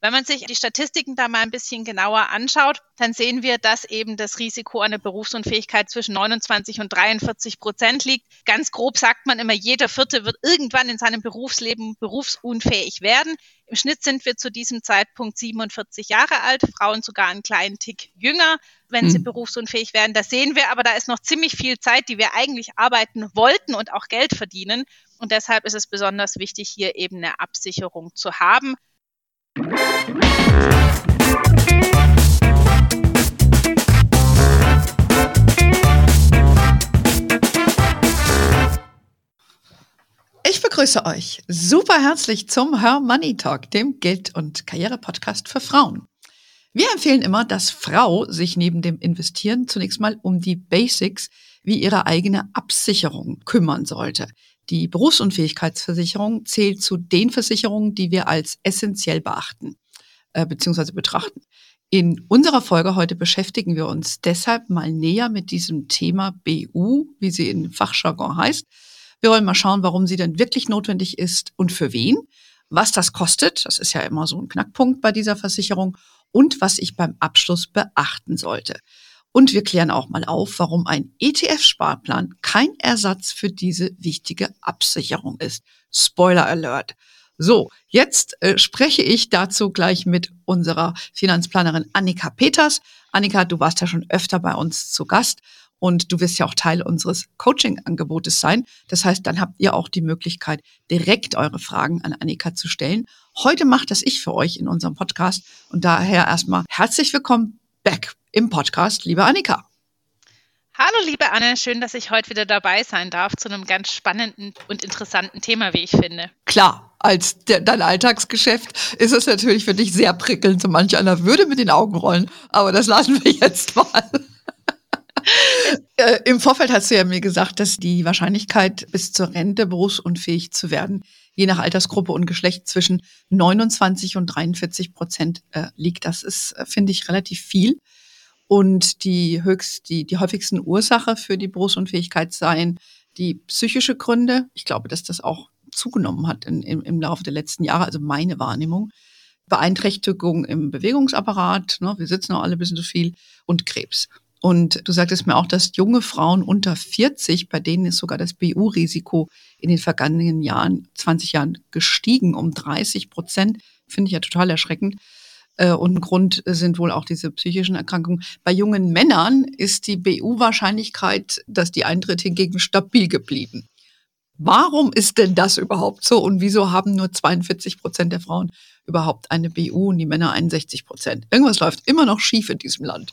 Wenn man sich die Statistiken da mal ein bisschen genauer anschaut, dann sehen wir, dass eben das Risiko einer Berufsunfähigkeit zwischen 29 und 43 Prozent liegt. Ganz grob sagt man immer, jeder Vierte wird irgendwann in seinem Berufsleben berufsunfähig werden. Im Schnitt sind wir zu diesem Zeitpunkt 47 Jahre alt, Frauen sogar einen kleinen Tick jünger, wenn mhm. sie berufsunfähig werden. Das sehen wir, aber da ist noch ziemlich viel Zeit, die wir eigentlich arbeiten wollten und auch Geld verdienen. Und deshalb ist es besonders wichtig, hier eben eine Absicherung zu haben. Ich begrüße euch super herzlich zum Her Money Talk, dem Geld- und Karriere-Podcast für Frauen. Wir empfehlen immer, dass Frau sich neben dem Investieren zunächst mal um die Basics wie ihre eigene Absicherung kümmern sollte. Die Berufsunfähigkeitsversicherung zählt zu den Versicherungen, die wir als essentiell beachten äh, bzw. betrachten. In unserer Folge heute beschäftigen wir uns deshalb mal näher mit diesem Thema BU, wie sie in Fachjargon heißt. Wir wollen mal schauen, warum sie denn wirklich notwendig ist und für wen, was das kostet, das ist ja immer so ein Knackpunkt bei dieser Versicherung, und was ich beim Abschluss beachten sollte. Und wir klären auch mal auf, warum ein ETF-Sparplan kein Ersatz für diese wichtige Absicherung ist. Spoiler Alert. So, jetzt äh, spreche ich dazu gleich mit unserer Finanzplanerin Annika Peters. Annika, du warst ja schon öfter bei uns zu Gast und du wirst ja auch Teil unseres Coaching-Angebotes sein. Das heißt, dann habt ihr auch die Möglichkeit, direkt eure Fragen an Annika zu stellen. Heute macht das ich für euch in unserem Podcast und daher erstmal herzlich willkommen back im Podcast, liebe Annika. Hallo, liebe Anne, schön, dass ich heute wieder dabei sein darf zu einem ganz spannenden und interessanten Thema, wie ich finde. Klar, als der, dein Alltagsgeschäft ist es natürlich für dich sehr prickelnd. So manch einer würde mit den Augen rollen, aber das lassen wir jetzt mal. äh, Im Vorfeld hast du ja mir gesagt, dass die Wahrscheinlichkeit, bis zur Rente berufsunfähig zu werden, je nach Altersgruppe und Geschlecht zwischen 29 und 43 Prozent äh, liegt. Das ist, äh, finde ich, relativ viel. Und die höchst, die, die häufigsten Ursache für die Berufsunfähigkeit seien die psychische Gründe. Ich glaube, dass das auch zugenommen hat in, im, im Laufe der letzten Jahre, also meine Wahrnehmung. Beeinträchtigung im Bewegungsapparat, ne, wir sitzen auch alle ein bisschen zu viel, und Krebs. Und du sagtest mir auch, dass junge Frauen unter 40, bei denen ist sogar das BU-Risiko in den vergangenen Jahren, 20 Jahren gestiegen um 30 Prozent. Finde ich ja total erschreckend. Äh, und ein Grund sind wohl auch diese psychischen Erkrankungen. Bei jungen Männern ist die BU-Wahrscheinlichkeit, dass die eintritt, hingegen stabil geblieben. Warum ist denn das überhaupt so? Und wieso haben nur 42 Prozent der Frauen überhaupt eine BU und die Männer 61 Prozent? Irgendwas läuft immer noch schief in diesem Land.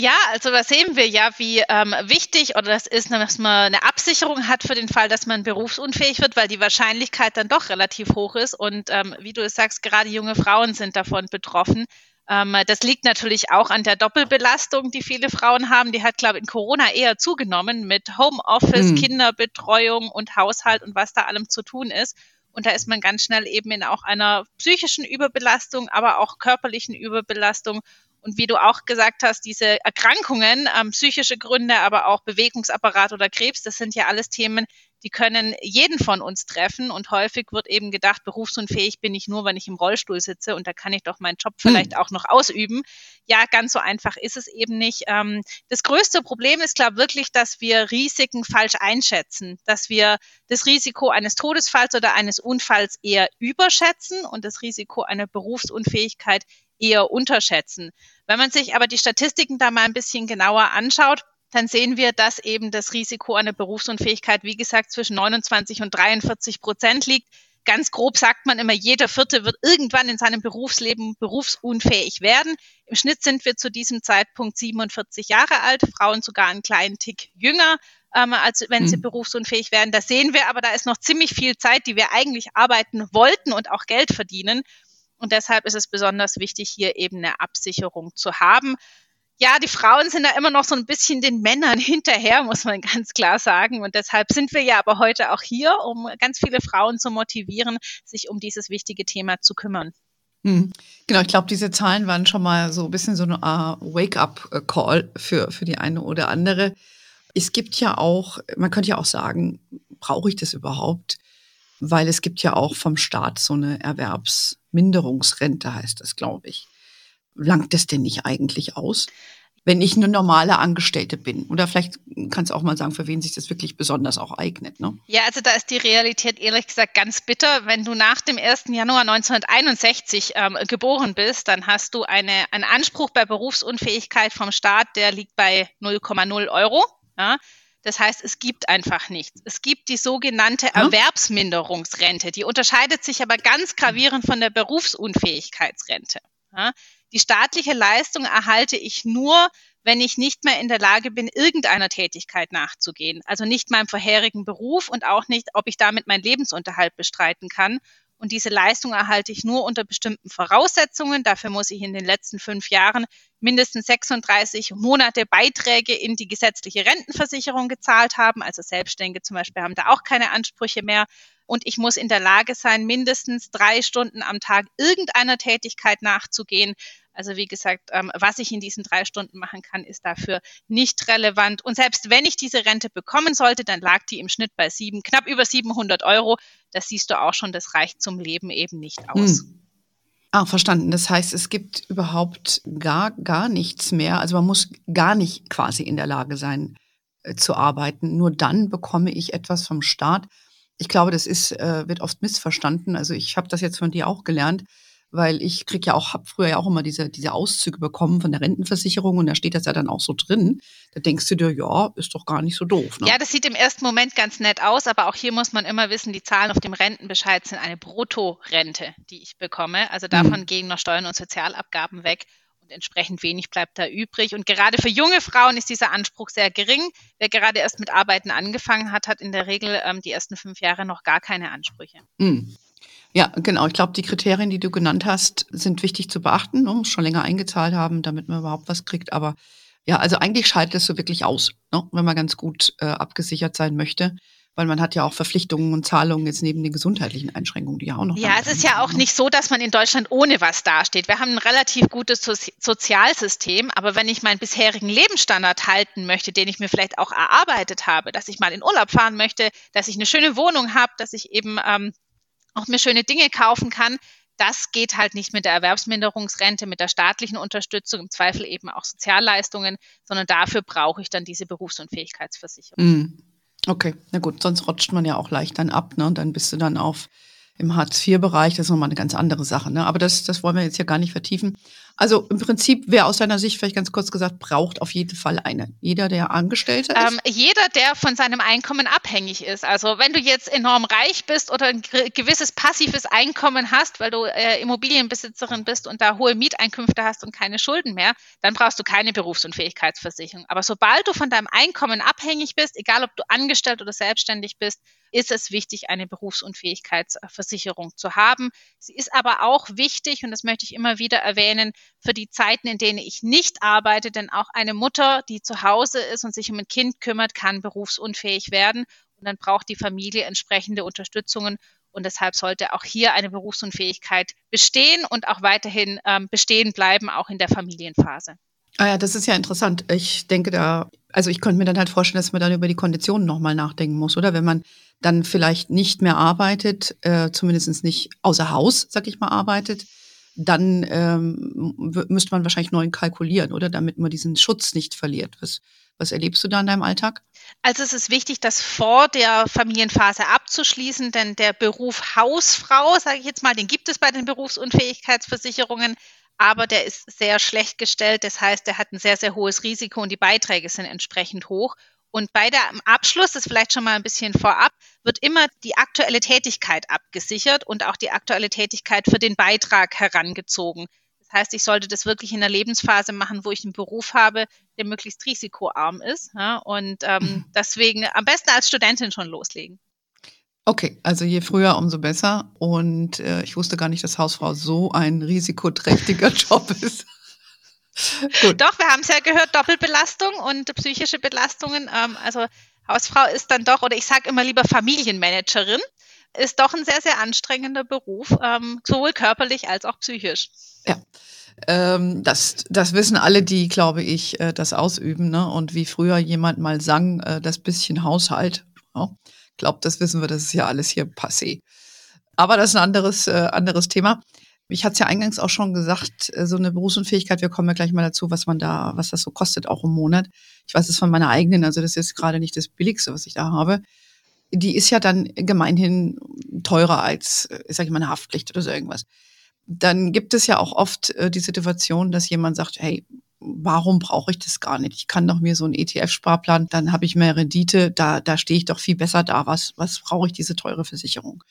Ja, also da sehen wir ja, wie ähm, wichtig oder das ist, dass man eine Absicherung hat für den Fall, dass man berufsunfähig wird, weil die Wahrscheinlichkeit dann doch relativ hoch ist. Und ähm, wie du es sagst, gerade junge Frauen sind davon betroffen. Ähm, das liegt natürlich auch an der Doppelbelastung, die viele Frauen haben. Die hat, glaube ich, in Corona eher zugenommen mit Homeoffice, hm. Kinderbetreuung und Haushalt und was da allem zu tun ist. Und da ist man ganz schnell eben in auch einer psychischen Überbelastung, aber auch körperlichen Überbelastung. Und wie du auch gesagt hast, diese Erkrankungen, ähm, psychische Gründe, aber auch Bewegungsapparat oder Krebs, das sind ja alles Themen, die können jeden von uns treffen. Und häufig wird eben gedacht, berufsunfähig bin ich nur, wenn ich im Rollstuhl sitze und da kann ich doch meinen Job vielleicht hm. auch noch ausüben. Ja, ganz so einfach ist es eben nicht. Ähm, das größte Problem ist, glaube ich, wirklich, dass wir Risiken falsch einschätzen, dass wir das Risiko eines Todesfalls oder eines Unfalls eher überschätzen und das Risiko einer Berufsunfähigkeit eher unterschätzen. Wenn man sich aber die Statistiken da mal ein bisschen genauer anschaut, dann sehen wir, dass eben das Risiko einer Berufsunfähigkeit, wie gesagt, zwischen 29 und 43 Prozent liegt. Ganz grob sagt man immer, jeder Vierte wird irgendwann in seinem Berufsleben berufsunfähig werden. Im Schnitt sind wir zu diesem Zeitpunkt 47 Jahre alt, Frauen sogar einen kleinen Tick jünger, ähm, als wenn mhm. sie berufsunfähig werden. Das sehen wir, aber da ist noch ziemlich viel Zeit, die wir eigentlich arbeiten wollten und auch Geld verdienen. Und deshalb ist es besonders wichtig, hier eben eine Absicherung zu haben. Ja, die Frauen sind da immer noch so ein bisschen den Männern hinterher, muss man ganz klar sagen. Und deshalb sind wir ja aber heute auch hier, um ganz viele Frauen zu motivieren, sich um dieses wichtige Thema zu kümmern. Hm. Genau, ich glaube, diese Zahlen waren schon mal so ein bisschen so eine uh, Wake-up-Call für, für die eine oder andere. Es gibt ja auch, man könnte ja auch sagen, brauche ich das überhaupt? Weil es gibt ja auch vom Staat so eine Erwerbsminderungsrente, heißt das, glaube ich. Langt das denn nicht eigentlich aus? wenn ich eine normale Angestellte bin. Oder vielleicht kannst du auch mal sagen, für wen sich das wirklich besonders auch eignet. Ne? Ja, also da ist die Realität ehrlich gesagt ganz bitter. Wenn du nach dem 1. Januar 1961 ähm, geboren bist, dann hast du eine, einen Anspruch bei Berufsunfähigkeit vom Staat, der liegt bei 0,0 Euro. Ja? Das heißt, es gibt einfach nichts. Es gibt die sogenannte Erwerbsminderungsrente. Die unterscheidet sich aber ganz gravierend von der Berufsunfähigkeitsrente. Die staatliche Leistung erhalte ich nur, wenn ich nicht mehr in der Lage bin, irgendeiner Tätigkeit nachzugehen. Also nicht meinem vorherigen Beruf und auch nicht, ob ich damit meinen Lebensunterhalt bestreiten kann. Und diese Leistung erhalte ich nur unter bestimmten Voraussetzungen. Dafür muss ich in den letzten fünf Jahren mindestens 36 Monate Beiträge in die gesetzliche Rentenversicherung gezahlt haben. Also Selbstständige zum Beispiel haben da auch keine Ansprüche mehr und ich muss in der Lage sein, mindestens drei Stunden am Tag irgendeiner Tätigkeit nachzugehen. Also wie gesagt, ähm, was ich in diesen drei Stunden machen kann, ist dafür nicht relevant. Und selbst wenn ich diese Rente bekommen sollte, dann lag die im Schnitt bei sieben, knapp über 700 Euro. Das siehst du auch schon, das reicht zum Leben eben nicht aus. Hm. Ah, verstanden. Das heißt, es gibt überhaupt gar, gar nichts mehr. Also man muss gar nicht quasi in der Lage sein äh, zu arbeiten. Nur dann bekomme ich etwas vom Staat, ich glaube, das ist, äh, wird oft missverstanden. Also ich habe das jetzt von dir auch gelernt, weil ich krieg ja auch, habe früher ja auch immer diese, diese Auszüge bekommen von der Rentenversicherung und da steht das ja dann auch so drin. Da denkst du dir, ja, ist doch gar nicht so doof. Ne? Ja, das sieht im ersten Moment ganz nett aus, aber auch hier muss man immer wissen, die Zahlen auf dem Rentenbescheid sind eine Bruttorente, die ich bekomme. Also davon mhm. gehen noch Steuern und Sozialabgaben weg und entsprechend wenig bleibt da übrig. Und gerade für junge Frauen ist dieser Anspruch sehr gering. Wer gerade erst mit Arbeiten angefangen hat, hat in der Regel ähm, die ersten fünf Jahre noch gar keine Ansprüche. Mhm. Ja, genau. Ich glaube, die Kriterien, die du genannt hast, sind wichtig zu beachten. Man muss schon länger eingezahlt haben, damit man überhaupt was kriegt. Aber ja, also eigentlich schaltet es so wirklich aus, ne? wenn man ganz gut äh, abgesichert sein möchte weil man hat ja auch Verpflichtungen und Zahlungen jetzt neben den gesundheitlichen Einschränkungen, die ja auch noch. Ja, es ist ja auch nicht so, dass man in Deutschland ohne was dasteht. Wir haben ein relativ gutes so Sozialsystem, aber wenn ich meinen bisherigen Lebensstandard halten möchte, den ich mir vielleicht auch erarbeitet habe, dass ich mal in Urlaub fahren möchte, dass ich eine schöne Wohnung habe, dass ich eben ähm, auch mir schöne Dinge kaufen kann, das geht halt nicht mit der Erwerbsminderungsrente, mit der staatlichen Unterstützung, im Zweifel eben auch Sozialleistungen, sondern dafür brauche ich dann diese Berufsunfähigkeitsversicherung. Mm. Okay, na gut, sonst rutscht man ja auch leicht dann ab, ne? Und dann bist du dann auf im Hartz-IV-Bereich, das ist nochmal eine ganz andere Sache. Ne? Aber das, das wollen wir jetzt ja gar nicht vertiefen. Also im Prinzip, wer aus deiner Sicht, vielleicht ganz kurz gesagt, braucht auf jeden Fall eine. Jeder, der Angestellter ist? Ähm, jeder, der von seinem Einkommen abhängig ist. Also wenn du jetzt enorm reich bist oder ein gewisses passives Einkommen hast, weil du äh, Immobilienbesitzerin bist und da hohe Mieteinkünfte hast und keine Schulden mehr, dann brauchst du keine Berufsunfähigkeitsversicherung. Aber sobald du von deinem Einkommen abhängig bist, egal ob du angestellt oder selbstständig bist, ist es wichtig, eine Berufsunfähigkeitsversicherung zu haben. Sie ist aber auch wichtig, und das möchte ich immer wieder erwähnen, für die Zeiten, in denen ich nicht arbeite, denn auch eine Mutter, die zu Hause ist und sich um ein Kind kümmert, kann berufsunfähig werden. Und dann braucht die Familie entsprechende Unterstützungen. Und deshalb sollte auch hier eine Berufsunfähigkeit bestehen und auch weiterhin ähm, bestehen bleiben, auch in der Familienphase. Ah ja, das ist ja interessant. Ich denke da, also ich könnte mir dann halt vorstellen, dass man dann über die Konditionen nochmal nachdenken muss, oder? Wenn man dann vielleicht nicht mehr arbeitet, äh, zumindest nicht außer Haus, sag ich mal, arbeitet, dann ähm, müsste man wahrscheinlich neu kalkulieren, oder? Damit man diesen Schutz nicht verliert. Was, was erlebst du da in deinem Alltag? Also es ist wichtig, das vor der Familienphase abzuschließen, denn der Beruf Hausfrau, sage ich jetzt mal, den gibt es bei den Berufsunfähigkeitsversicherungen, aber der ist sehr schlecht gestellt. Das heißt, der hat ein sehr, sehr hohes Risiko und die Beiträge sind entsprechend hoch. Und bei der Abschluss, das vielleicht schon mal ein bisschen vorab, wird immer die aktuelle Tätigkeit abgesichert und auch die aktuelle Tätigkeit für den Beitrag herangezogen. Das heißt, ich sollte das wirklich in der Lebensphase machen, wo ich einen Beruf habe, der möglichst risikoarm ist. Ja, und ähm, deswegen am besten als Studentin schon loslegen. Okay, also je früher, umso besser. Und äh, ich wusste gar nicht, dass Hausfrau so ein risikoträchtiger Job ist. Gut. Doch, wir haben es ja gehört, Doppelbelastung und psychische Belastungen. Ähm, also Hausfrau ist dann doch, oder ich sage immer lieber Familienmanagerin, ist doch ein sehr, sehr anstrengender Beruf, ähm, sowohl körperlich als auch psychisch. Ja. Ähm, das, das wissen alle, die, glaube ich, äh, das ausüben. Ne? Und wie früher jemand mal sang, äh, das bisschen Haushalt. Ja glaube, das wissen wir, das ist ja alles hier passé. Aber das ist ein anderes, äh, anderes Thema. Ich hatte es ja eingangs auch schon gesagt, äh, so eine Berufsunfähigkeit, wir kommen ja gleich mal dazu, was man da, was das so kostet, auch im Monat. Ich weiß es von meiner eigenen, also das ist gerade nicht das Billigste, was ich da habe. Die ist ja dann gemeinhin teurer als, äh, ich mal, eine Haftpflicht oder so irgendwas. Dann gibt es ja auch oft äh, die Situation, dass jemand sagt, hey, warum brauche ich das gar nicht? Ich kann doch mir so einen ETF-Sparplan, dann habe ich mehr Rendite, da, da stehe ich doch viel besser da. Was, was brauche ich diese teure Versicherung?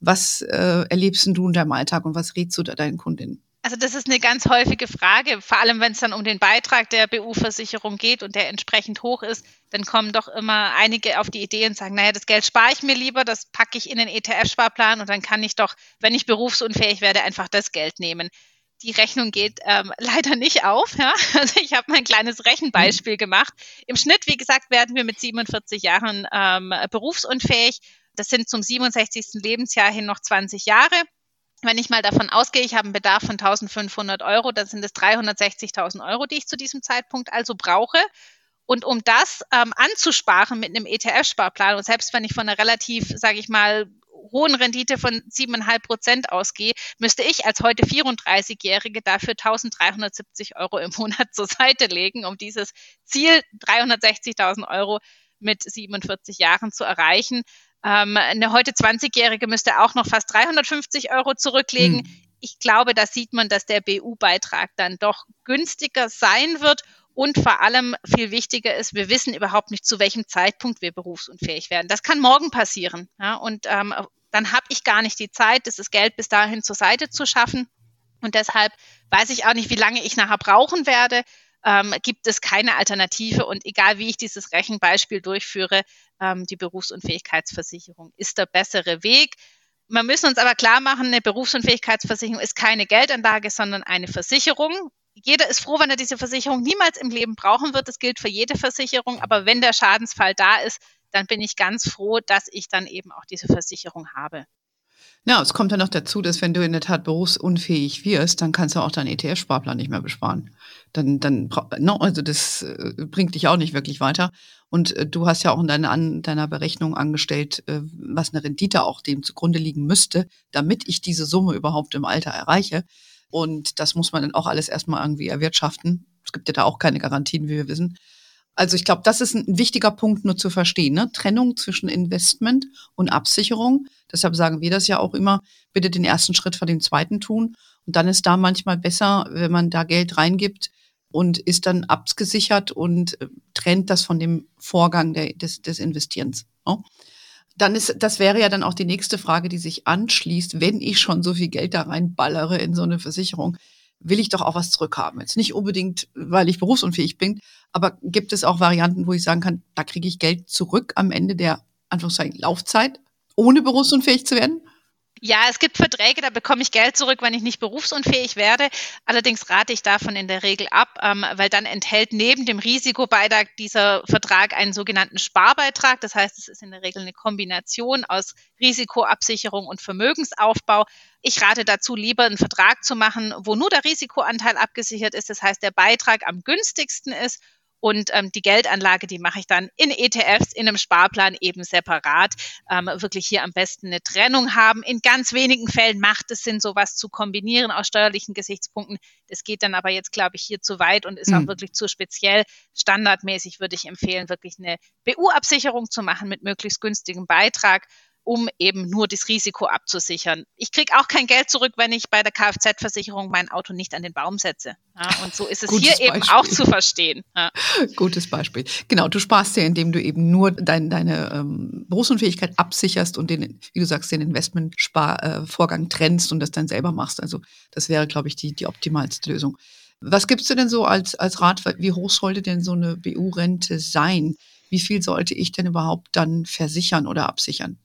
Was äh, erlebst du in deinem Alltag und was rätst du da deinen Kundinnen? Also das ist eine ganz häufige Frage, vor allem wenn es dann um den Beitrag der BU-Versicherung geht und der entsprechend hoch ist, dann kommen doch immer einige auf die Idee und sagen, naja, das Geld spare ich mir lieber, das packe ich in den ETF-Sparplan und dann kann ich doch, wenn ich berufsunfähig werde, einfach das Geld nehmen. Die Rechnung geht ähm, leider nicht auf. Ja? Also ich habe mal ein kleines Rechenbeispiel gemacht. Im Schnitt, wie gesagt, werden wir mit 47 Jahren ähm, berufsunfähig. Das sind zum 67. Lebensjahr hin noch 20 Jahre. Wenn ich mal davon ausgehe, ich habe einen Bedarf von 1500 Euro, dann sind es 360.000 Euro, die ich zu diesem Zeitpunkt also brauche. Und um das ähm, anzusparen mit einem ETF-Sparplan und selbst wenn ich von einer relativ, sage ich mal, hohen Rendite von siebeneinhalb Prozent ausgehe, müsste ich als heute 34-Jährige dafür 1370 Euro im Monat zur Seite legen, um dieses Ziel 360.000 Euro mit 47 Jahren zu erreichen. Ähm, eine heute 20-Jährige müsste auch noch fast 350 Euro zurücklegen. Hm. Ich glaube, da sieht man, dass der BU-Beitrag dann doch günstiger sein wird. Und vor allem viel wichtiger ist, wir wissen überhaupt nicht, zu welchem Zeitpunkt wir berufsunfähig werden. Das kann morgen passieren. Ja? Und ähm, dann habe ich gar nicht die Zeit, dieses Geld bis dahin zur Seite zu schaffen. Und deshalb weiß ich auch nicht, wie lange ich nachher brauchen werde ähm, gibt es keine Alternative. Und egal wie ich dieses Rechenbeispiel durchführe, ähm, die Berufsunfähigkeitsversicherung ist der bessere Weg. Man müssen uns aber klar machen, eine Berufsunfähigkeitsversicherung ist keine Geldanlage, sondern eine Versicherung. Jeder ist froh, wenn er diese Versicherung niemals im Leben brauchen wird. Das gilt für jede Versicherung. Aber wenn der Schadensfall da ist, dann bin ich ganz froh, dass ich dann eben auch diese Versicherung habe. Ja, es kommt ja noch dazu, dass wenn du in der Tat berufsunfähig wirst, dann kannst du auch deinen ETF-Sparplan nicht mehr besparen. Dann, dann, no, also das äh, bringt dich auch nicht wirklich weiter. Und äh, du hast ja auch in deiner, deiner Berechnung angestellt, äh, was eine Rendite auch dem zugrunde liegen müsste, damit ich diese Summe überhaupt im Alter erreiche. Und das muss man dann auch alles erstmal irgendwie erwirtschaften. Es gibt ja da auch keine Garantien, wie wir wissen. Also ich glaube, das ist ein wichtiger Punkt nur zu verstehen. Ne? Trennung zwischen Investment und Absicherung. Deshalb sagen wir das ja auch immer, bitte den ersten Schritt vor dem zweiten tun. Und dann ist da manchmal besser, wenn man da Geld reingibt und ist dann abgesichert und äh, trennt das von dem Vorgang der, des, des Investierens. Ne? Dann ist, das wäre ja dann auch die nächste Frage, die sich anschließt, wenn ich schon so viel Geld da reinballere in so eine Versicherung will ich doch auch was zurückhaben. Jetzt nicht unbedingt, weil ich berufsunfähig bin, aber gibt es auch Varianten, wo ich sagen kann, da kriege ich Geld zurück am Ende der Anführungszeichen Laufzeit, ohne berufsunfähig zu werden? Ja, es gibt Verträge, da bekomme ich Geld zurück, wenn ich nicht berufsunfähig werde. Allerdings rate ich davon in der Regel ab, ähm, weil dann enthält neben dem Risikobeitrag dieser Vertrag einen sogenannten Sparbeitrag. Das heißt, es ist in der Regel eine Kombination aus Risikoabsicherung und Vermögensaufbau. Ich rate dazu, lieber einen Vertrag zu machen, wo nur der Risikoanteil abgesichert ist. Das heißt, der Beitrag am günstigsten ist und ähm, die Geldanlage, die mache ich dann in ETFs, in einem Sparplan eben separat. Ähm, wirklich hier am besten eine Trennung haben. In ganz wenigen Fällen macht es Sinn, sowas zu kombinieren aus steuerlichen Gesichtspunkten. Das geht dann aber jetzt, glaube ich, hier zu weit und ist mhm. auch wirklich zu speziell. Standardmäßig würde ich empfehlen, wirklich eine BU-Absicherung zu machen mit möglichst günstigem Beitrag um eben nur das Risiko abzusichern. Ich kriege auch kein Geld zurück, wenn ich bei der Kfz-Versicherung mein Auto nicht an den Baum setze. Ja, und so ist es hier Beispiel. eben auch zu verstehen. Ja. Gutes Beispiel. Genau, du sparst ja, indem du eben nur dein, deine ähm, Berufsunfähigkeit absicherst und den, wie du sagst, den Investmentvorgang äh, trennst und das dann selber machst. Also das wäre, glaube ich, die, die optimalste Lösung. Was gibst du denn so als, als Rat? Wie hoch sollte denn so eine BU-Rente sein? Wie viel sollte ich denn überhaupt dann versichern oder absichern?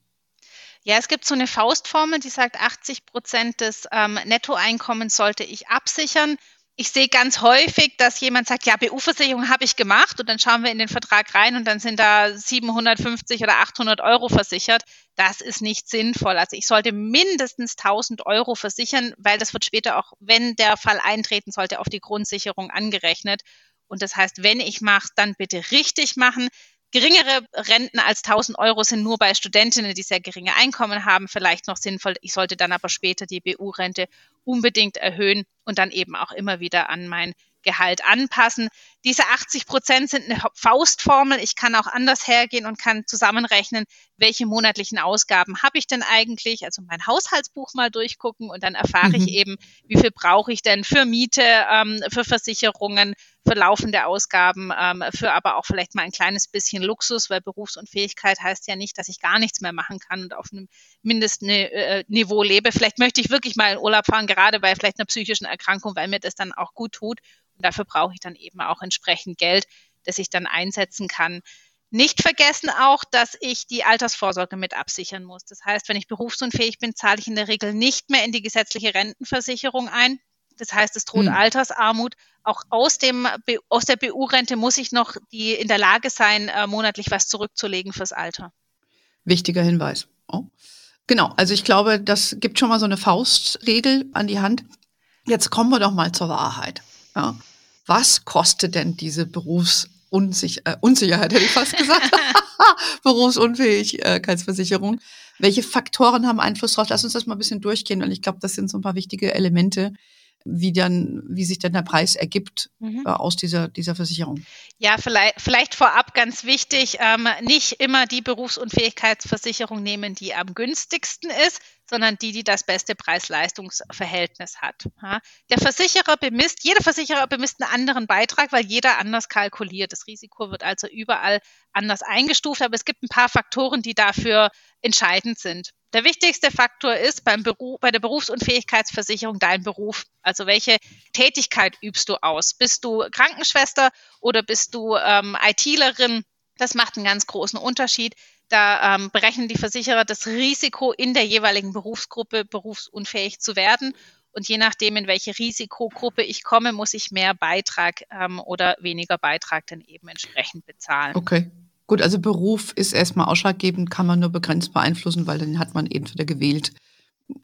Ja, es gibt so eine Faustformel, die sagt, 80 Prozent des ähm, Nettoeinkommens sollte ich absichern. Ich sehe ganz häufig, dass jemand sagt, ja, BU-Versicherung habe ich gemacht und dann schauen wir in den Vertrag rein und dann sind da 750 oder 800 Euro versichert. Das ist nicht sinnvoll. Also ich sollte mindestens 1000 Euro versichern, weil das wird später auch, wenn der Fall eintreten sollte, auf die Grundsicherung angerechnet. Und das heißt, wenn ich mache, dann bitte richtig machen geringere Renten als 1000 Euro sind nur bei Studentinnen, die sehr geringe Einkommen haben, vielleicht noch sinnvoll. Ich sollte dann aber später die BU-Rente unbedingt erhöhen und dann eben auch immer wieder an mein Gehalt anpassen. Diese 80 Prozent sind eine Faustformel. Ich kann auch anders hergehen und kann zusammenrechnen, welche monatlichen Ausgaben habe ich denn eigentlich, also mein Haushaltsbuch mal durchgucken und dann erfahre mhm. ich eben, wie viel brauche ich denn für Miete, ähm, für Versicherungen, für laufende Ausgaben, ähm, für aber auch vielleicht mal ein kleines bisschen Luxus, weil Berufsunfähigkeit heißt ja nicht, dass ich gar nichts mehr machen kann und auf einem Mindestniveau lebe. Vielleicht möchte ich wirklich mal in Urlaub fahren, gerade bei vielleicht einer psychischen Erkrankung, weil mir das dann auch gut tut. Und dafür brauche ich dann eben auch entsprechend Geld, das ich dann einsetzen kann. Nicht vergessen auch, dass ich die Altersvorsorge mit absichern muss. Das heißt, wenn ich berufsunfähig bin, zahle ich in der Regel nicht mehr in die gesetzliche Rentenversicherung ein. Das heißt, es droht hm. Altersarmut. Auch aus, dem, aus der BU-Rente muss ich noch die, in der Lage sein, äh, monatlich was zurückzulegen fürs Alter. Wichtiger Hinweis. Oh. Genau, also ich glaube, das gibt schon mal so eine Faustregel an die Hand. Jetzt kommen wir doch mal zur Wahrheit. Ja. Was kostet denn diese Berufsunsicherheit, äh, Unsicherheit hätte ich fast gesagt, Berufsunfähigkeitsversicherung? Welche Faktoren haben Einfluss darauf? Lass uns das mal ein bisschen durchgehen, weil ich glaube, das sind so ein paar wichtige Elemente, wie dann, wie sich denn der Preis ergibt mhm. äh, aus dieser, dieser Versicherung. Ja, vielleicht, vielleicht vorab ganz wichtig, ähm, nicht immer die Berufsunfähigkeitsversicherung nehmen, die am günstigsten ist, sondern die, die das beste Preis-Leistungs-Verhältnis hat. Ja. Der Versicherer bemisst, jeder Versicherer bemisst einen anderen Beitrag, weil jeder anders kalkuliert. Das Risiko wird also überall anders eingestuft, aber es gibt ein paar Faktoren, die dafür entscheidend sind. Der wichtigste Faktor ist beim Beruf, bei der Berufsunfähigkeitsversicherung dein Beruf. Also welche Tätigkeit übst du aus? Bist du Krankenschwester oder bist du ähm, ITlerin? Das macht einen ganz großen Unterschied. Da ähm, berechnen die Versicherer das Risiko in der jeweiligen Berufsgruppe, berufsunfähig zu werden. Und je nachdem, in welche Risikogruppe ich komme, muss ich mehr Beitrag ähm, oder weniger Beitrag dann eben entsprechend bezahlen. Okay. Gut, also Beruf ist erstmal ausschlaggebend, kann man nur begrenzt beeinflussen, weil dann hat man entweder gewählt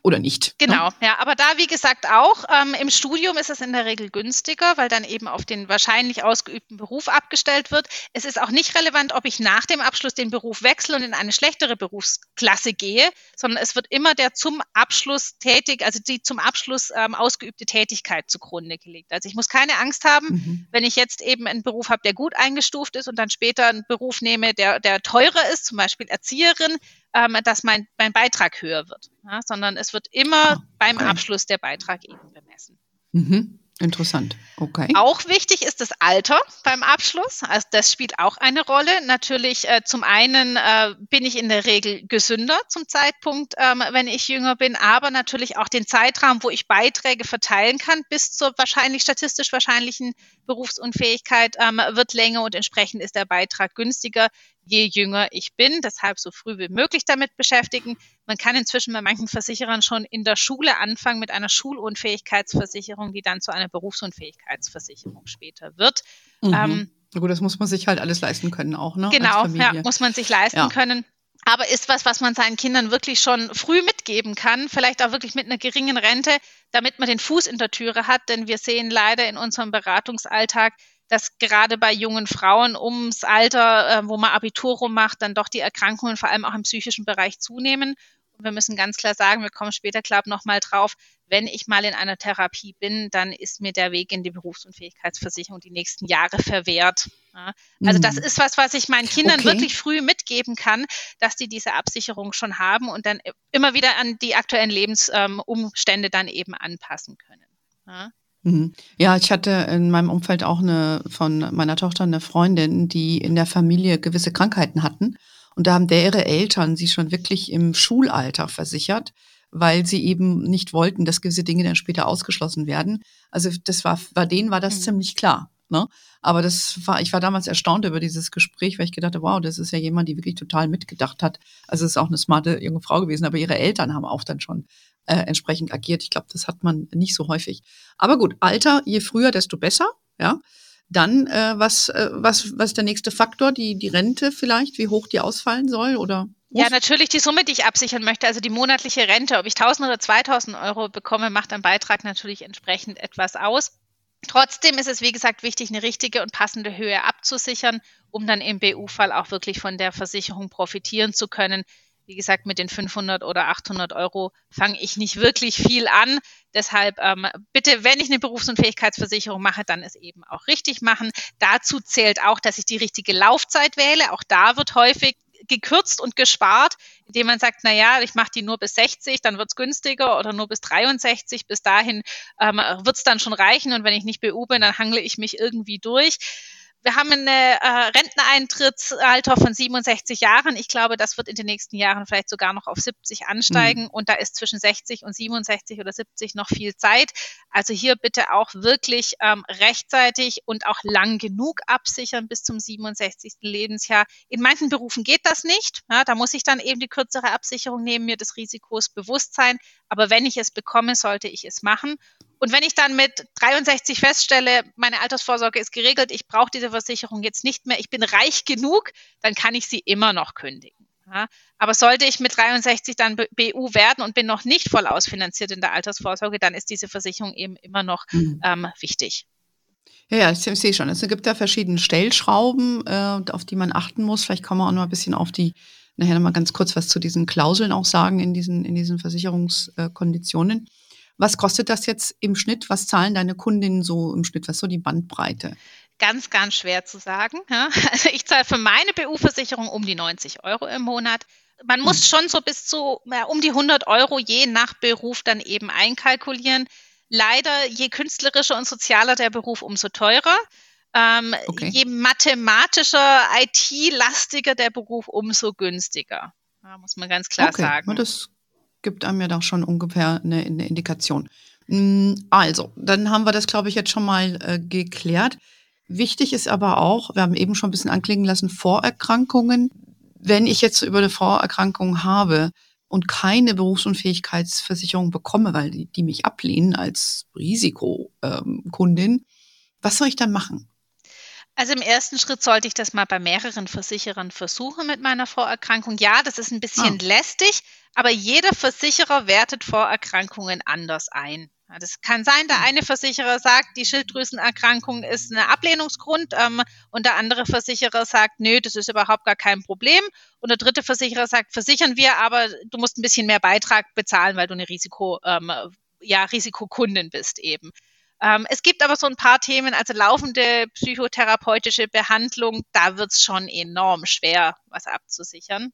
oder nicht. Ne? Genau, ne? ja, aber da, wie gesagt, auch ähm, im Studium ist es in der Regel günstiger, weil dann eben auf den wahrscheinlich ausgeübten Beruf abgestellt wird. Es ist auch nicht relevant, ob ich nach dem Abschluss den Beruf wechsle und in eine schlechtere Berufsklasse gehe, sondern es wird immer der zum Abschluss tätig, also die zum Abschluss ähm, ausgeübte Tätigkeit zugrunde gelegt. Also ich muss keine Angst haben, mhm. wenn ich jetzt eben einen Beruf habe, der gut eingestuft ist und dann später einen Beruf nehme, der, der teurer ist, zum Beispiel Erzieherin, ähm, dass mein, mein Beitrag höher wird, ja, sondern es wird immer oh, beim Abschluss der Beitrag eben bemessen. Mhm. Interessant. Okay. Auch wichtig ist das Alter beim Abschluss. Also das spielt auch eine Rolle. Natürlich äh, zum einen äh, bin ich in der Regel gesünder zum Zeitpunkt, ähm, wenn ich jünger bin, aber natürlich auch den Zeitraum, wo ich Beiträge verteilen kann, bis zur wahrscheinlich statistisch wahrscheinlichen Berufsunfähigkeit ähm, wird länger und entsprechend ist der Beitrag günstiger je jünger ich bin, deshalb so früh wie möglich damit beschäftigen. Man kann inzwischen bei manchen Versicherern schon in der Schule anfangen mit einer Schulunfähigkeitsversicherung, die dann zu einer Berufsunfähigkeitsversicherung später wird. Mhm. Ähm, Gut, das muss man sich halt alles leisten können auch, ne? Genau, ja, muss man sich leisten ja. können. Aber ist was, was man seinen Kindern wirklich schon früh mitgeben kann, vielleicht auch wirklich mit einer geringen Rente, damit man den Fuß in der Türe hat. Denn wir sehen leider in unserem Beratungsalltag, dass gerade bei jungen Frauen ums Alter, äh, wo man Abitur rummacht, dann doch die Erkrankungen vor allem auch im psychischen Bereich zunehmen. Und wir müssen ganz klar sagen, wir kommen später, glaube ich, nochmal drauf, wenn ich mal in einer Therapie bin, dann ist mir der Weg in die Berufsunfähigkeitsversicherung die nächsten Jahre verwehrt. Ja, also das mhm. ist was, was ich meinen Kindern okay. wirklich früh mitgeben kann, dass die diese Absicherung schon haben und dann immer wieder an die aktuellen Lebensumstände dann eben anpassen können. Ja. Mhm. Ja, ich hatte in meinem Umfeld auch eine von meiner Tochter eine Freundin, die in der Familie gewisse Krankheiten hatten. Und da haben deren Eltern sie schon wirklich im Schulalter versichert, weil sie eben nicht wollten, dass gewisse Dinge dann später ausgeschlossen werden. Also das war, bei denen war das mhm. ziemlich klar. Ne? Aber das war, ich war damals erstaunt über dieses Gespräch, weil ich gedacht habe, wow, das ist ja jemand, die wirklich total mitgedacht hat. Also es ist auch eine smarte junge Frau gewesen, aber ihre Eltern haben auch dann schon äh, entsprechend agiert. Ich glaube, das hat man nicht so häufig. Aber gut, Alter, je früher, desto besser, ja. Dann, äh, was, äh, was, was ist der nächste Faktor? Die, die Rente vielleicht, wie hoch die ausfallen soll oder? Ja, natürlich die Summe, die ich absichern möchte, also die monatliche Rente. Ob ich 1000 oder 2000 Euro bekomme, macht am Beitrag natürlich entsprechend etwas aus. Trotzdem ist es, wie gesagt, wichtig, eine richtige und passende Höhe abzusichern, um dann im BU-Fall auch wirklich von der Versicherung profitieren zu können. Wie gesagt, mit den 500 oder 800 Euro fange ich nicht wirklich viel an. Deshalb ähm, bitte, wenn ich eine Berufsunfähigkeitsversicherung mache, dann es eben auch richtig machen. Dazu zählt auch, dass ich die richtige Laufzeit wähle. Auch da wird häufig gekürzt und gespart, indem man sagt, na ja, ich mache die nur bis 60, dann wird's günstiger oder nur bis 63, bis dahin ähm, wird's dann schon reichen und wenn ich nicht BU bin, dann hangle ich mich irgendwie durch. Wir haben ein äh, Renteneintrittsalter von 67 Jahren. Ich glaube, das wird in den nächsten Jahren vielleicht sogar noch auf 70 ansteigen. Mhm. Und da ist zwischen 60 und 67 oder 70 noch viel Zeit. Also hier bitte auch wirklich ähm, rechtzeitig und auch lang genug absichern bis zum 67. Lebensjahr. In manchen Berufen geht das nicht. Ja, da muss ich dann eben die kürzere Absicherung nehmen, mir des Risikos bewusst sein. Aber wenn ich es bekomme, sollte ich es machen. Und wenn ich dann mit 63 feststelle, meine Altersvorsorge ist geregelt, ich brauche diese Versicherung jetzt nicht mehr, ich bin reich genug, dann kann ich sie immer noch kündigen. Ja, aber sollte ich mit 63 dann BU werden und bin noch nicht voll ausfinanziert in der Altersvorsorge, dann ist diese Versicherung eben immer noch mhm. ähm, wichtig. Ja, ja, ich, sehe schon. Es gibt da verschiedene Stellschrauben, äh, auf die man achten muss. Vielleicht kann man auch noch ein bisschen auf die, nachher noch mal ganz kurz was zu diesen Klauseln auch sagen in diesen, in diesen Versicherungskonditionen. Was kostet das jetzt im Schnitt? Was zahlen deine Kundinnen so im Schnitt? Was ist so die Bandbreite? Ganz, ganz schwer zu sagen. Also ich zahle für meine BU-Versicherung um die 90 Euro im Monat. Man muss hm. schon so bis zu ja, um die 100 Euro je nach Beruf dann eben einkalkulieren. Leider, je künstlerischer und sozialer der Beruf, umso teurer. Ähm, okay. Je mathematischer, IT-lastiger der Beruf, umso günstiger. Ja, muss man ganz klar okay. sagen. Das gibt einem ja doch schon ungefähr eine, eine Indikation. Mm, also, dann haben wir das, glaube ich, jetzt schon mal äh, geklärt. Wichtig ist aber auch, wir haben eben schon ein bisschen anklingen lassen, Vorerkrankungen. Wenn ich jetzt über eine Vorerkrankung habe und keine Berufsunfähigkeitsversicherung bekomme, weil die, die mich ablehnen als Risikokundin, ähm, was soll ich dann machen? Also im ersten Schritt sollte ich das mal bei mehreren Versicherern versuchen mit meiner Vorerkrankung. Ja, das ist ein bisschen ah. lästig, aber jeder Versicherer wertet Vorerkrankungen anders ein. Das kann sein, der hm. eine Versicherer sagt, die Schilddrüsenerkrankung ist ein Ablehnungsgrund ähm, und der andere Versicherer sagt, nö, das ist überhaupt gar kein Problem. Und der dritte Versicherer sagt, versichern wir, aber du musst ein bisschen mehr Beitrag bezahlen, weil du eine Risiko, ähm, ja, Risikokundin bist eben. Ähm, es gibt aber so ein paar Themen, also laufende psychotherapeutische Behandlung, da wird es schon enorm schwer, was abzusichern.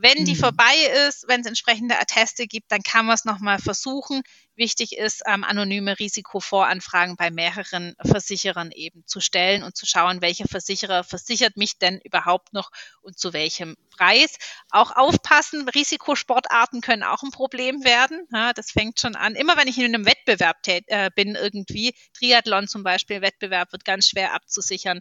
Wenn die mhm. vorbei ist, wenn es entsprechende Atteste gibt, dann kann man es nochmal versuchen. Wichtig ist, ähm, anonyme Risikovoranfragen bei mehreren Versicherern eben zu stellen und zu schauen, welcher Versicherer versichert mich denn überhaupt noch und zu welchem Preis. Auch aufpassen, Risikosportarten können auch ein Problem werden. Ja, das fängt schon an. Immer wenn ich in einem Wettbewerb äh, bin, irgendwie, Triathlon zum Beispiel, Wettbewerb wird ganz schwer abzusichern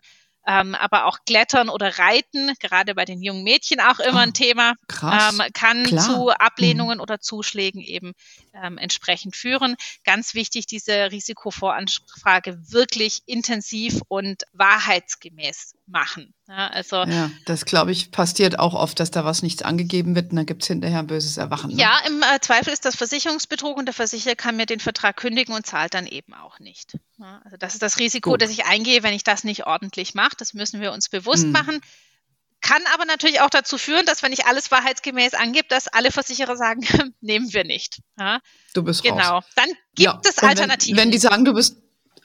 ähm, aber auch Klettern oder Reiten, gerade bei den jungen Mädchen auch immer oh, ein Thema, ähm, kann Klar. zu Ablehnungen mhm. oder Zuschlägen eben ähm, entsprechend führen. Ganz wichtig, diese Risikovoranfrage wirklich intensiv und wahrheitsgemäß machen. Ja, also, ja, das glaube ich passiert auch oft, dass da was nichts angegeben wird und dann gibt es hinterher ein böses Erwachen. Ne? Ja, im äh, Zweifel ist das Versicherungsbetrug und der Versicherer kann mir den Vertrag kündigen und zahlt dann eben auch nicht. Ja, also das ist das Risiko, Gut. das ich eingehe, wenn ich das nicht ordentlich mache. Das müssen wir uns bewusst mhm. machen. Kann aber natürlich auch dazu führen, dass wenn ich alles wahrheitsgemäß angebe, dass alle Versicherer sagen, nehmen wir nicht. Ja? Du bist genau. raus. Dann gibt es Alternativen. Wenn, wenn, die sagen, du bist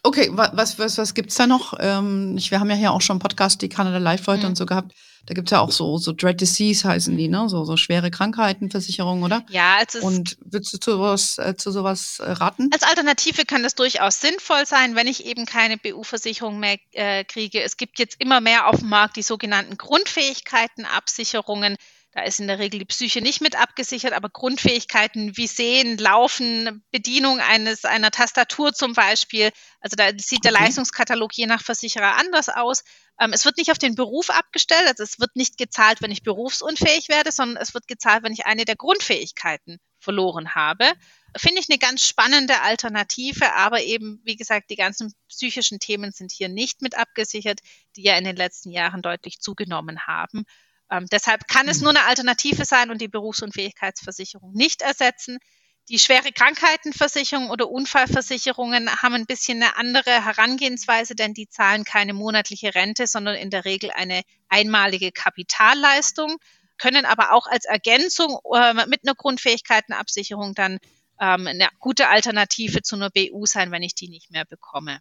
Okay, was, was, was gibt's da noch? Ähm, ich, wir haben ja hier auch schon Podcast, die Kanada Live-Leute mhm. und so gehabt. Da gibt's ja auch so, so Dread Disease heißen die, ne? So, so schwere Krankheitenversicherungen, oder? Ja, also Und würdest du zu sowas, äh, zu sowas äh, raten? Als Alternative kann das durchaus sinnvoll sein, wenn ich eben keine BU-Versicherung mehr äh, kriege. Es gibt jetzt immer mehr auf dem Markt die sogenannten Grundfähigkeitenabsicherungen. Da ist in der Regel die Psyche nicht mit abgesichert, aber Grundfähigkeiten wie Sehen, Laufen, Bedienung eines, einer Tastatur zum Beispiel, also da sieht der Leistungskatalog je nach Versicherer anders aus. Ähm, es wird nicht auf den Beruf abgestellt, also es wird nicht gezahlt, wenn ich berufsunfähig werde, sondern es wird gezahlt, wenn ich eine der Grundfähigkeiten verloren habe. Finde ich eine ganz spannende Alternative, aber eben, wie gesagt, die ganzen psychischen Themen sind hier nicht mit abgesichert, die ja in den letzten Jahren deutlich zugenommen haben. Ähm, deshalb kann es mhm. nur eine Alternative sein und die Berufsunfähigkeitsversicherung nicht ersetzen. Die schwere Krankheitenversicherung oder Unfallversicherungen haben ein bisschen eine andere Herangehensweise, denn die zahlen keine monatliche Rente, sondern in der Regel eine einmalige Kapitalleistung, können aber auch als Ergänzung äh, mit einer Grundfähigkeitenabsicherung dann ähm, eine gute Alternative zu einer BU sein, wenn ich die nicht mehr bekomme.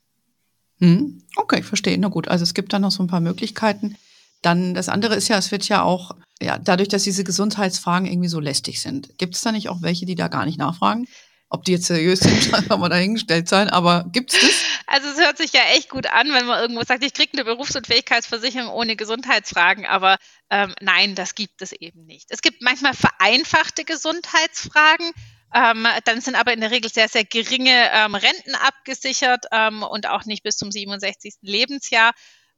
Hm, okay, verstehe. Na gut, also es gibt da noch so ein paar Möglichkeiten. Dann das andere ist ja, es wird ja auch, ja, dadurch, dass diese Gesundheitsfragen irgendwie so lästig sind, gibt es da nicht auch welche, die da gar nicht nachfragen? Ob die jetzt seriös sind, kann man dahingestellt sein, aber gibt es das? Also es hört sich ja echt gut an, wenn man irgendwo sagt, ich kriege eine Berufs- und Fähigkeitsversicherung ohne Gesundheitsfragen, aber ähm, nein, das gibt es eben nicht. Es gibt manchmal vereinfachte Gesundheitsfragen, ähm, dann sind aber in der Regel sehr, sehr geringe ähm, Renten abgesichert ähm, und auch nicht bis zum 67. Lebensjahr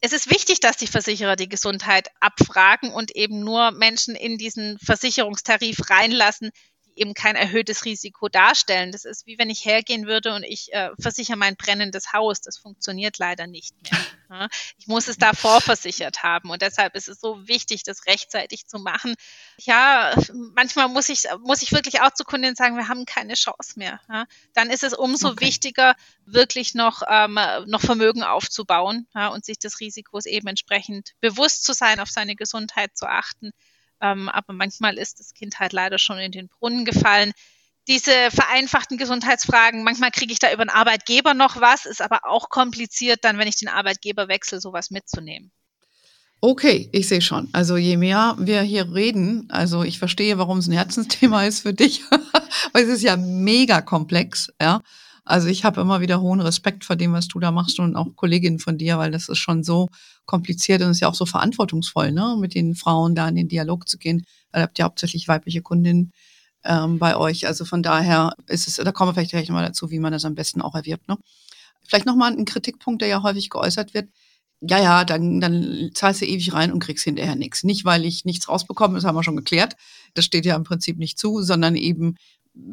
es ist wichtig, dass die Versicherer die Gesundheit abfragen und eben nur Menschen in diesen Versicherungstarif reinlassen, eben kein erhöhtes Risiko darstellen. Das ist wie wenn ich hergehen würde und ich äh, versichere mein brennendes Haus. Das funktioniert leider nicht mehr. Ja. Ich muss es da vorversichert haben und deshalb ist es so wichtig, das rechtzeitig zu machen. Ja, manchmal muss ich, muss ich wirklich auch zu Kundinnen sagen, wir haben keine Chance mehr. Ja. Dann ist es umso okay. wichtiger, wirklich noch, ähm, noch Vermögen aufzubauen ja, und sich des Risikos eben entsprechend bewusst zu sein, auf seine Gesundheit zu achten ähm, aber manchmal ist das Kind halt leider schon in den Brunnen gefallen. Diese vereinfachten Gesundheitsfragen, manchmal kriege ich da über den Arbeitgeber noch was, ist aber auch kompliziert, dann, wenn ich den Arbeitgeber wechsle, sowas mitzunehmen. Okay, ich sehe schon. Also je mehr wir hier reden, also ich verstehe, warum es ein Herzensthema ist für dich, weil es ist ja mega komplex, ja. Also ich habe immer wieder hohen Respekt vor dem, was du da machst und auch Kolleginnen von dir, weil das ist schon so kompliziert und ist ja auch so verantwortungsvoll, ne, mit den Frauen da in den Dialog zu gehen. Ihr habt ja hauptsächlich weibliche Kundinnen ähm, bei euch. Also von daher ist es, da kommen wir vielleicht gleich nochmal dazu, wie man das am besten auch erwirbt. Ne? Vielleicht nochmal ein Kritikpunkt, der ja häufig geäußert wird. Ja, ja, dann, dann zahlst du ewig rein und kriegst hinterher nichts. Nicht, weil ich nichts rausbekomme, das haben wir schon geklärt. Das steht ja im Prinzip nicht zu, sondern eben,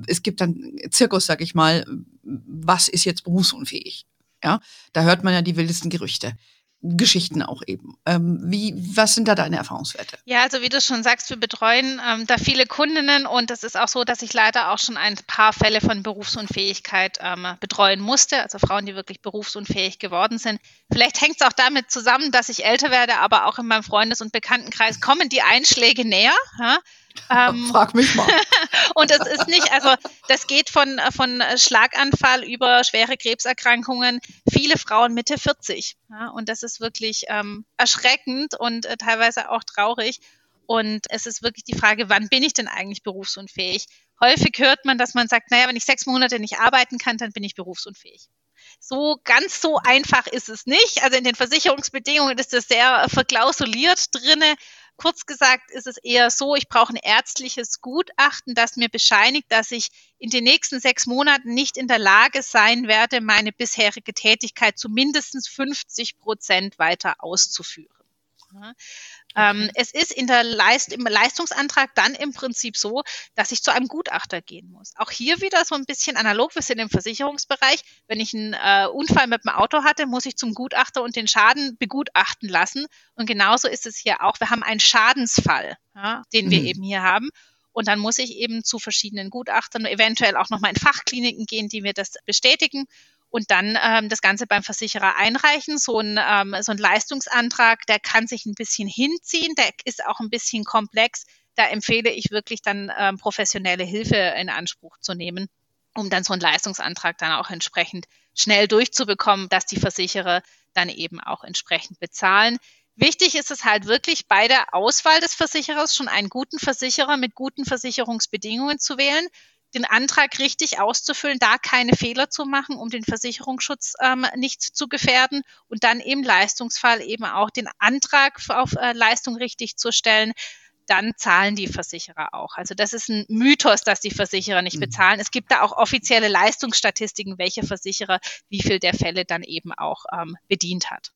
es gibt dann Zirkus, sag ich mal, was ist jetzt berufsunfähig? Ja, da hört man ja die wildesten Gerüchte. Geschichten auch eben. Ähm, wie, was sind da deine Erfahrungswerte? Ja, also wie du schon sagst, wir betreuen ähm, da viele Kundinnen und es ist auch so, dass ich leider auch schon ein paar Fälle von Berufsunfähigkeit ähm, betreuen musste, also Frauen, die wirklich berufsunfähig geworden sind. Vielleicht hängt es auch damit zusammen, dass ich älter werde, aber auch in meinem Freundes- und Bekanntenkreis kommen die Einschläge näher. Ja? Ähm, Frag mich mal. und es ist nicht, also das geht von, von Schlaganfall über schwere Krebserkrankungen, viele Frauen Mitte 40. Ja, und das ist wirklich ähm, erschreckend und äh, teilweise auch traurig. Und es ist wirklich die Frage, wann bin ich denn eigentlich berufsunfähig? Häufig hört man, dass man sagt, naja, wenn ich sechs Monate nicht arbeiten kann, dann bin ich berufsunfähig. So ganz so einfach ist es nicht. Also in den Versicherungsbedingungen ist das sehr verklausuliert drinne. Kurz gesagt ist es eher so, ich brauche ein ärztliches Gutachten, das mir bescheinigt, dass ich in den nächsten sechs Monaten nicht in der Lage sein werde, meine bisherige Tätigkeit zu mindestens 50 Prozent weiter auszuführen. Ähm, okay. es ist in der Leist im Leistungsantrag dann im Prinzip so, dass ich zu einem Gutachter gehen muss. Auch hier wieder so ein bisschen analog, wir sind im Versicherungsbereich. Wenn ich einen äh, Unfall mit dem Auto hatte, muss ich zum Gutachter und den Schaden begutachten lassen. Und genauso ist es hier auch. Wir haben einen Schadensfall, ja, den wir mhm. eben hier haben. Und dann muss ich eben zu verschiedenen Gutachtern, eventuell auch nochmal in Fachkliniken gehen, die mir das bestätigen und dann ähm, das Ganze beim Versicherer einreichen. So ein, ähm, so ein Leistungsantrag, der kann sich ein bisschen hinziehen, der ist auch ein bisschen komplex. Da empfehle ich wirklich dann ähm, professionelle Hilfe in Anspruch zu nehmen, um dann so einen Leistungsantrag dann auch entsprechend schnell durchzubekommen, dass die Versicherer dann eben auch entsprechend bezahlen. Wichtig ist es halt wirklich bei der Auswahl des Versicherers schon einen guten Versicherer mit guten Versicherungsbedingungen zu wählen den Antrag richtig auszufüllen, da keine Fehler zu machen, um den Versicherungsschutz ähm, nicht zu gefährden und dann im Leistungsfall eben auch den Antrag auf äh, Leistung richtig zu stellen. Dann zahlen die Versicherer auch. Also das ist ein Mythos, dass die Versicherer nicht mhm. bezahlen. Es gibt da auch offizielle Leistungsstatistiken, welche Versicherer wie viel der Fälle dann eben auch ähm, bedient hat.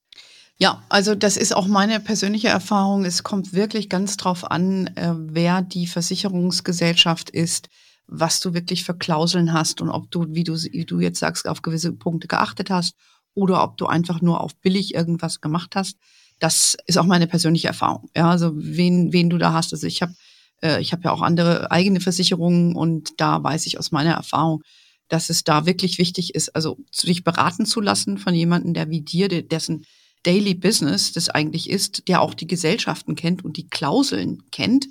Ja, also das ist auch meine persönliche Erfahrung. Es kommt wirklich ganz drauf an, äh, wer die Versicherungsgesellschaft ist was du wirklich für Klauseln hast und ob du, wie du, wie du jetzt sagst, auf gewisse Punkte geachtet hast oder ob du einfach nur auf billig irgendwas gemacht hast. Das ist auch meine persönliche Erfahrung. Ja, also wen, wen du da hast. Also ich habe Äh, ich habe ja auch andere eigene Versicherungen und da weiß ich aus meiner Erfahrung, dass es da wirklich wichtig ist, also sich beraten zu lassen von jemandem, der wie dir, dessen Daily Business das eigentlich ist, der auch die Gesellschaften kennt und die Klauseln kennt.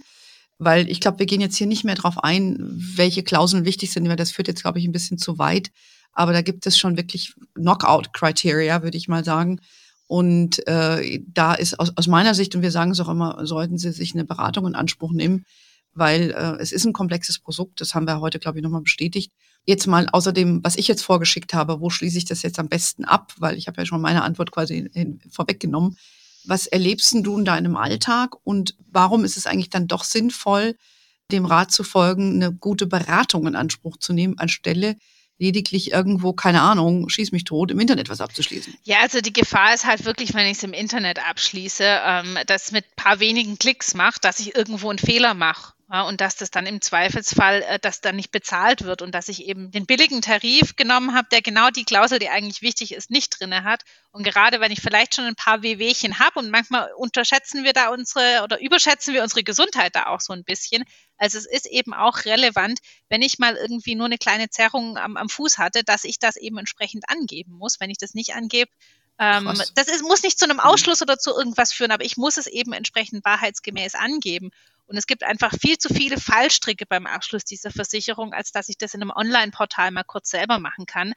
Weil ich glaube, wir gehen jetzt hier nicht mehr drauf ein, welche Klauseln wichtig sind, weil das führt jetzt, glaube ich, ein bisschen zu weit. Aber da gibt es schon wirklich Knockout-Criteria, würde ich mal sagen. Und äh, da ist aus, aus meiner Sicht, und wir sagen es auch immer, sollten Sie sich eine Beratung in Anspruch nehmen, weil äh, es ist ein komplexes Produkt, das haben wir heute, glaube ich, nochmal bestätigt. Jetzt mal außerdem, was ich jetzt vorgeschickt habe, wo schließe ich das jetzt am besten ab? Weil ich habe ja schon meine Antwort quasi hin, vorweggenommen. Was erlebst du in deinem Alltag und warum ist es eigentlich dann doch sinnvoll, dem Rat zu folgen, eine gute Beratung in Anspruch zu nehmen, anstelle lediglich irgendwo, keine Ahnung, schieß mich tot, im Internet was abzuschließen. Ja, also die Gefahr ist halt wirklich, wenn ich es im Internet abschließe, ähm, das mit paar wenigen Klicks macht, dass ich irgendwo einen Fehler mache. Ja, und dass das dann im Zweifelsfall, äh, dass dann nicht bezahlt wird und dass ich eben den billigen Tarif genommen habe, der genau die Klausel, die eigentlich wichtig ist, nicht drinne hat. Und gerade wenn ich vielleicht schon ein paar WWchen habe und manchmal unterschätzen wir da unsere oder überschätzen wir unsere Gesundheit da auch so ein bisschen. Also es ist eben auch relevant, wenn ich mal irgendwie nur eine kleine Zerrung am, am Fuß hatte, dass ich das eben entsprechend angeben muss. Wenn ich das nicht angebe, ähm, das ist, muss nicht zu einem mhm. Ausschluss oder zu irgendwas führen, aber ich muss es eben entsprechend wahrheitsgemäß angeben. Und es gibt einfach viel zu viele Fallstricke beim Abschluss dieser Versicherung, als dass ich das in einem Online-Portal mal kurz selber machen kann.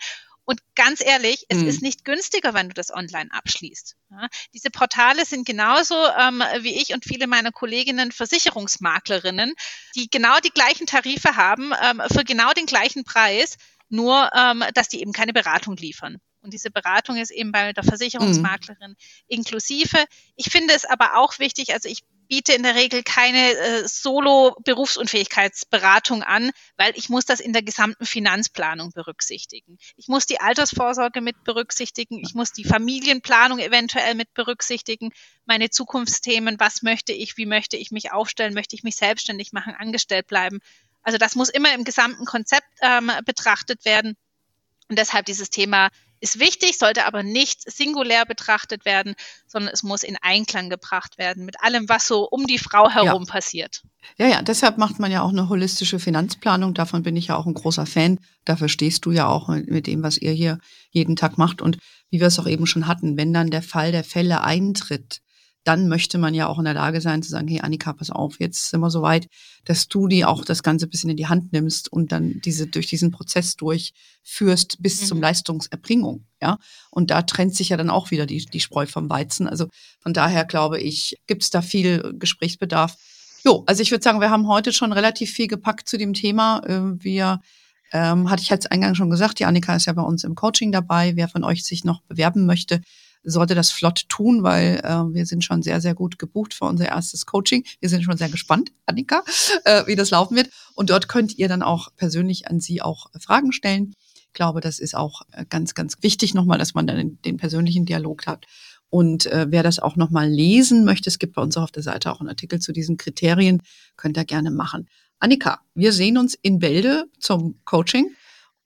Und ganz ehrlich, es mhm. ist nicht günstiger, wenn du das online abschließt. Ja, diese Portale sind genauso ähm, wie ich und viele meiner Kolleginnen Versicherungsmaklerinnen, die genau die gleichen Tarife haben ähm, für genau den gleichen Preis, nur ähm, dass die eben keine Beratung liefern. Und diese Beratung ist eben bei der Versicherungsmaklerin mhm. inklusive. Ich finde es aber auch wichtig, also ich biete in der Regel keine äh, Solo-Berufsunfähigkeitsberatung an, weil ich muss das in der gesamten Finanzplanung berücksichtigen. Ich muss die Altersvorsorge mit berücksichtigen, ich muss die Familienplanung eventuell mit berücksichtigen, meine Zukunftsthemen, was möchte ich, wie möchte ich mich aufstellen, möchte ich mich selbstständig machen, angestellt bleiben. Also das muss immer im gesamten Konzept ähm, betrachtet werden. Und deshalb dieses Thema ist wichtig, sollte aber nicht singulär betrachtet werden, sondern es muss in Einklang gebracht werden mit allem, was so um die Frau herum ja. passiert. Ja, ja, deshalb macht man ja auch eine holistische Finanzplanung. Davon bin ich ja auch ein großer Fan. Dafür stehst du ja auch mit dem, was ihr hier jeden Tag macht. Und wie wir es auch eben schon hatten, wenn dann der Fall der Fälle eintritt, dann möchte man ja auch in der Lage sein zu sagen, hey Annika, pass auf, jetzt sind wir so weit, dass du die auch das Ganze ein bisschen in die Hand nimmst und dann diese durch diesen Prozess durchführst bis mhm. zum Leistungserbringung. Ja, und da trennt sich ja dann auch wieder die, die Spreu vom Weizen. Also von daher glaube ich, gibt es da viel Gesprächsbedarf. Jo, also ich würde sagen, wir haben heute schon relativ viel gepackt zu dem Thema. Ähm, wir ähm, hatte ich jetzt eingangs schon gesagt, die Annika ist ja bei uns im Coaching dabei. Wer von euch sich noch bewerben möchte, sollte das flott tun, weil äh, wir sind schon sehr, sehr gut gebucht für unser erstes Coaching. Wir sind schon sehr gespannt, Annika, äh, wie das laufen wird. Und dort könnt ihr dann auch persönlich an sie auch Fragen stellen. Ich glaube, das ist auch äh, ganz, ganz wichtig nochmal, dass man dann den persönlichen Dialog hat. Und äh, wer das auch nochmal lesen möchte, es gibt bei uns auf der Seite auch einen Artikel zu diesen Kriterien, könnt ihr gerne machen. Annika, wir sehen uns in Bälde zum Coaching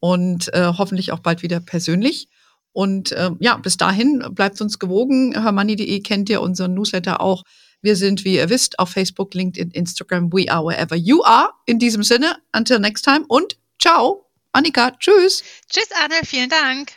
und äh, hoffentlich auch bald wieder persönlich. Und äh, ja, bis dahin bleibt uns gewogen. Hermanni.de kennt ihr unseren Newsletter auch. Wir sind, wie ihr wisst, auf Facebook, LinkedIn, Instagram. We are wherever you are. In diesem Sinne, until next time und ciao. Annika, tschüss. Tschüss, Anne, vielen Dank.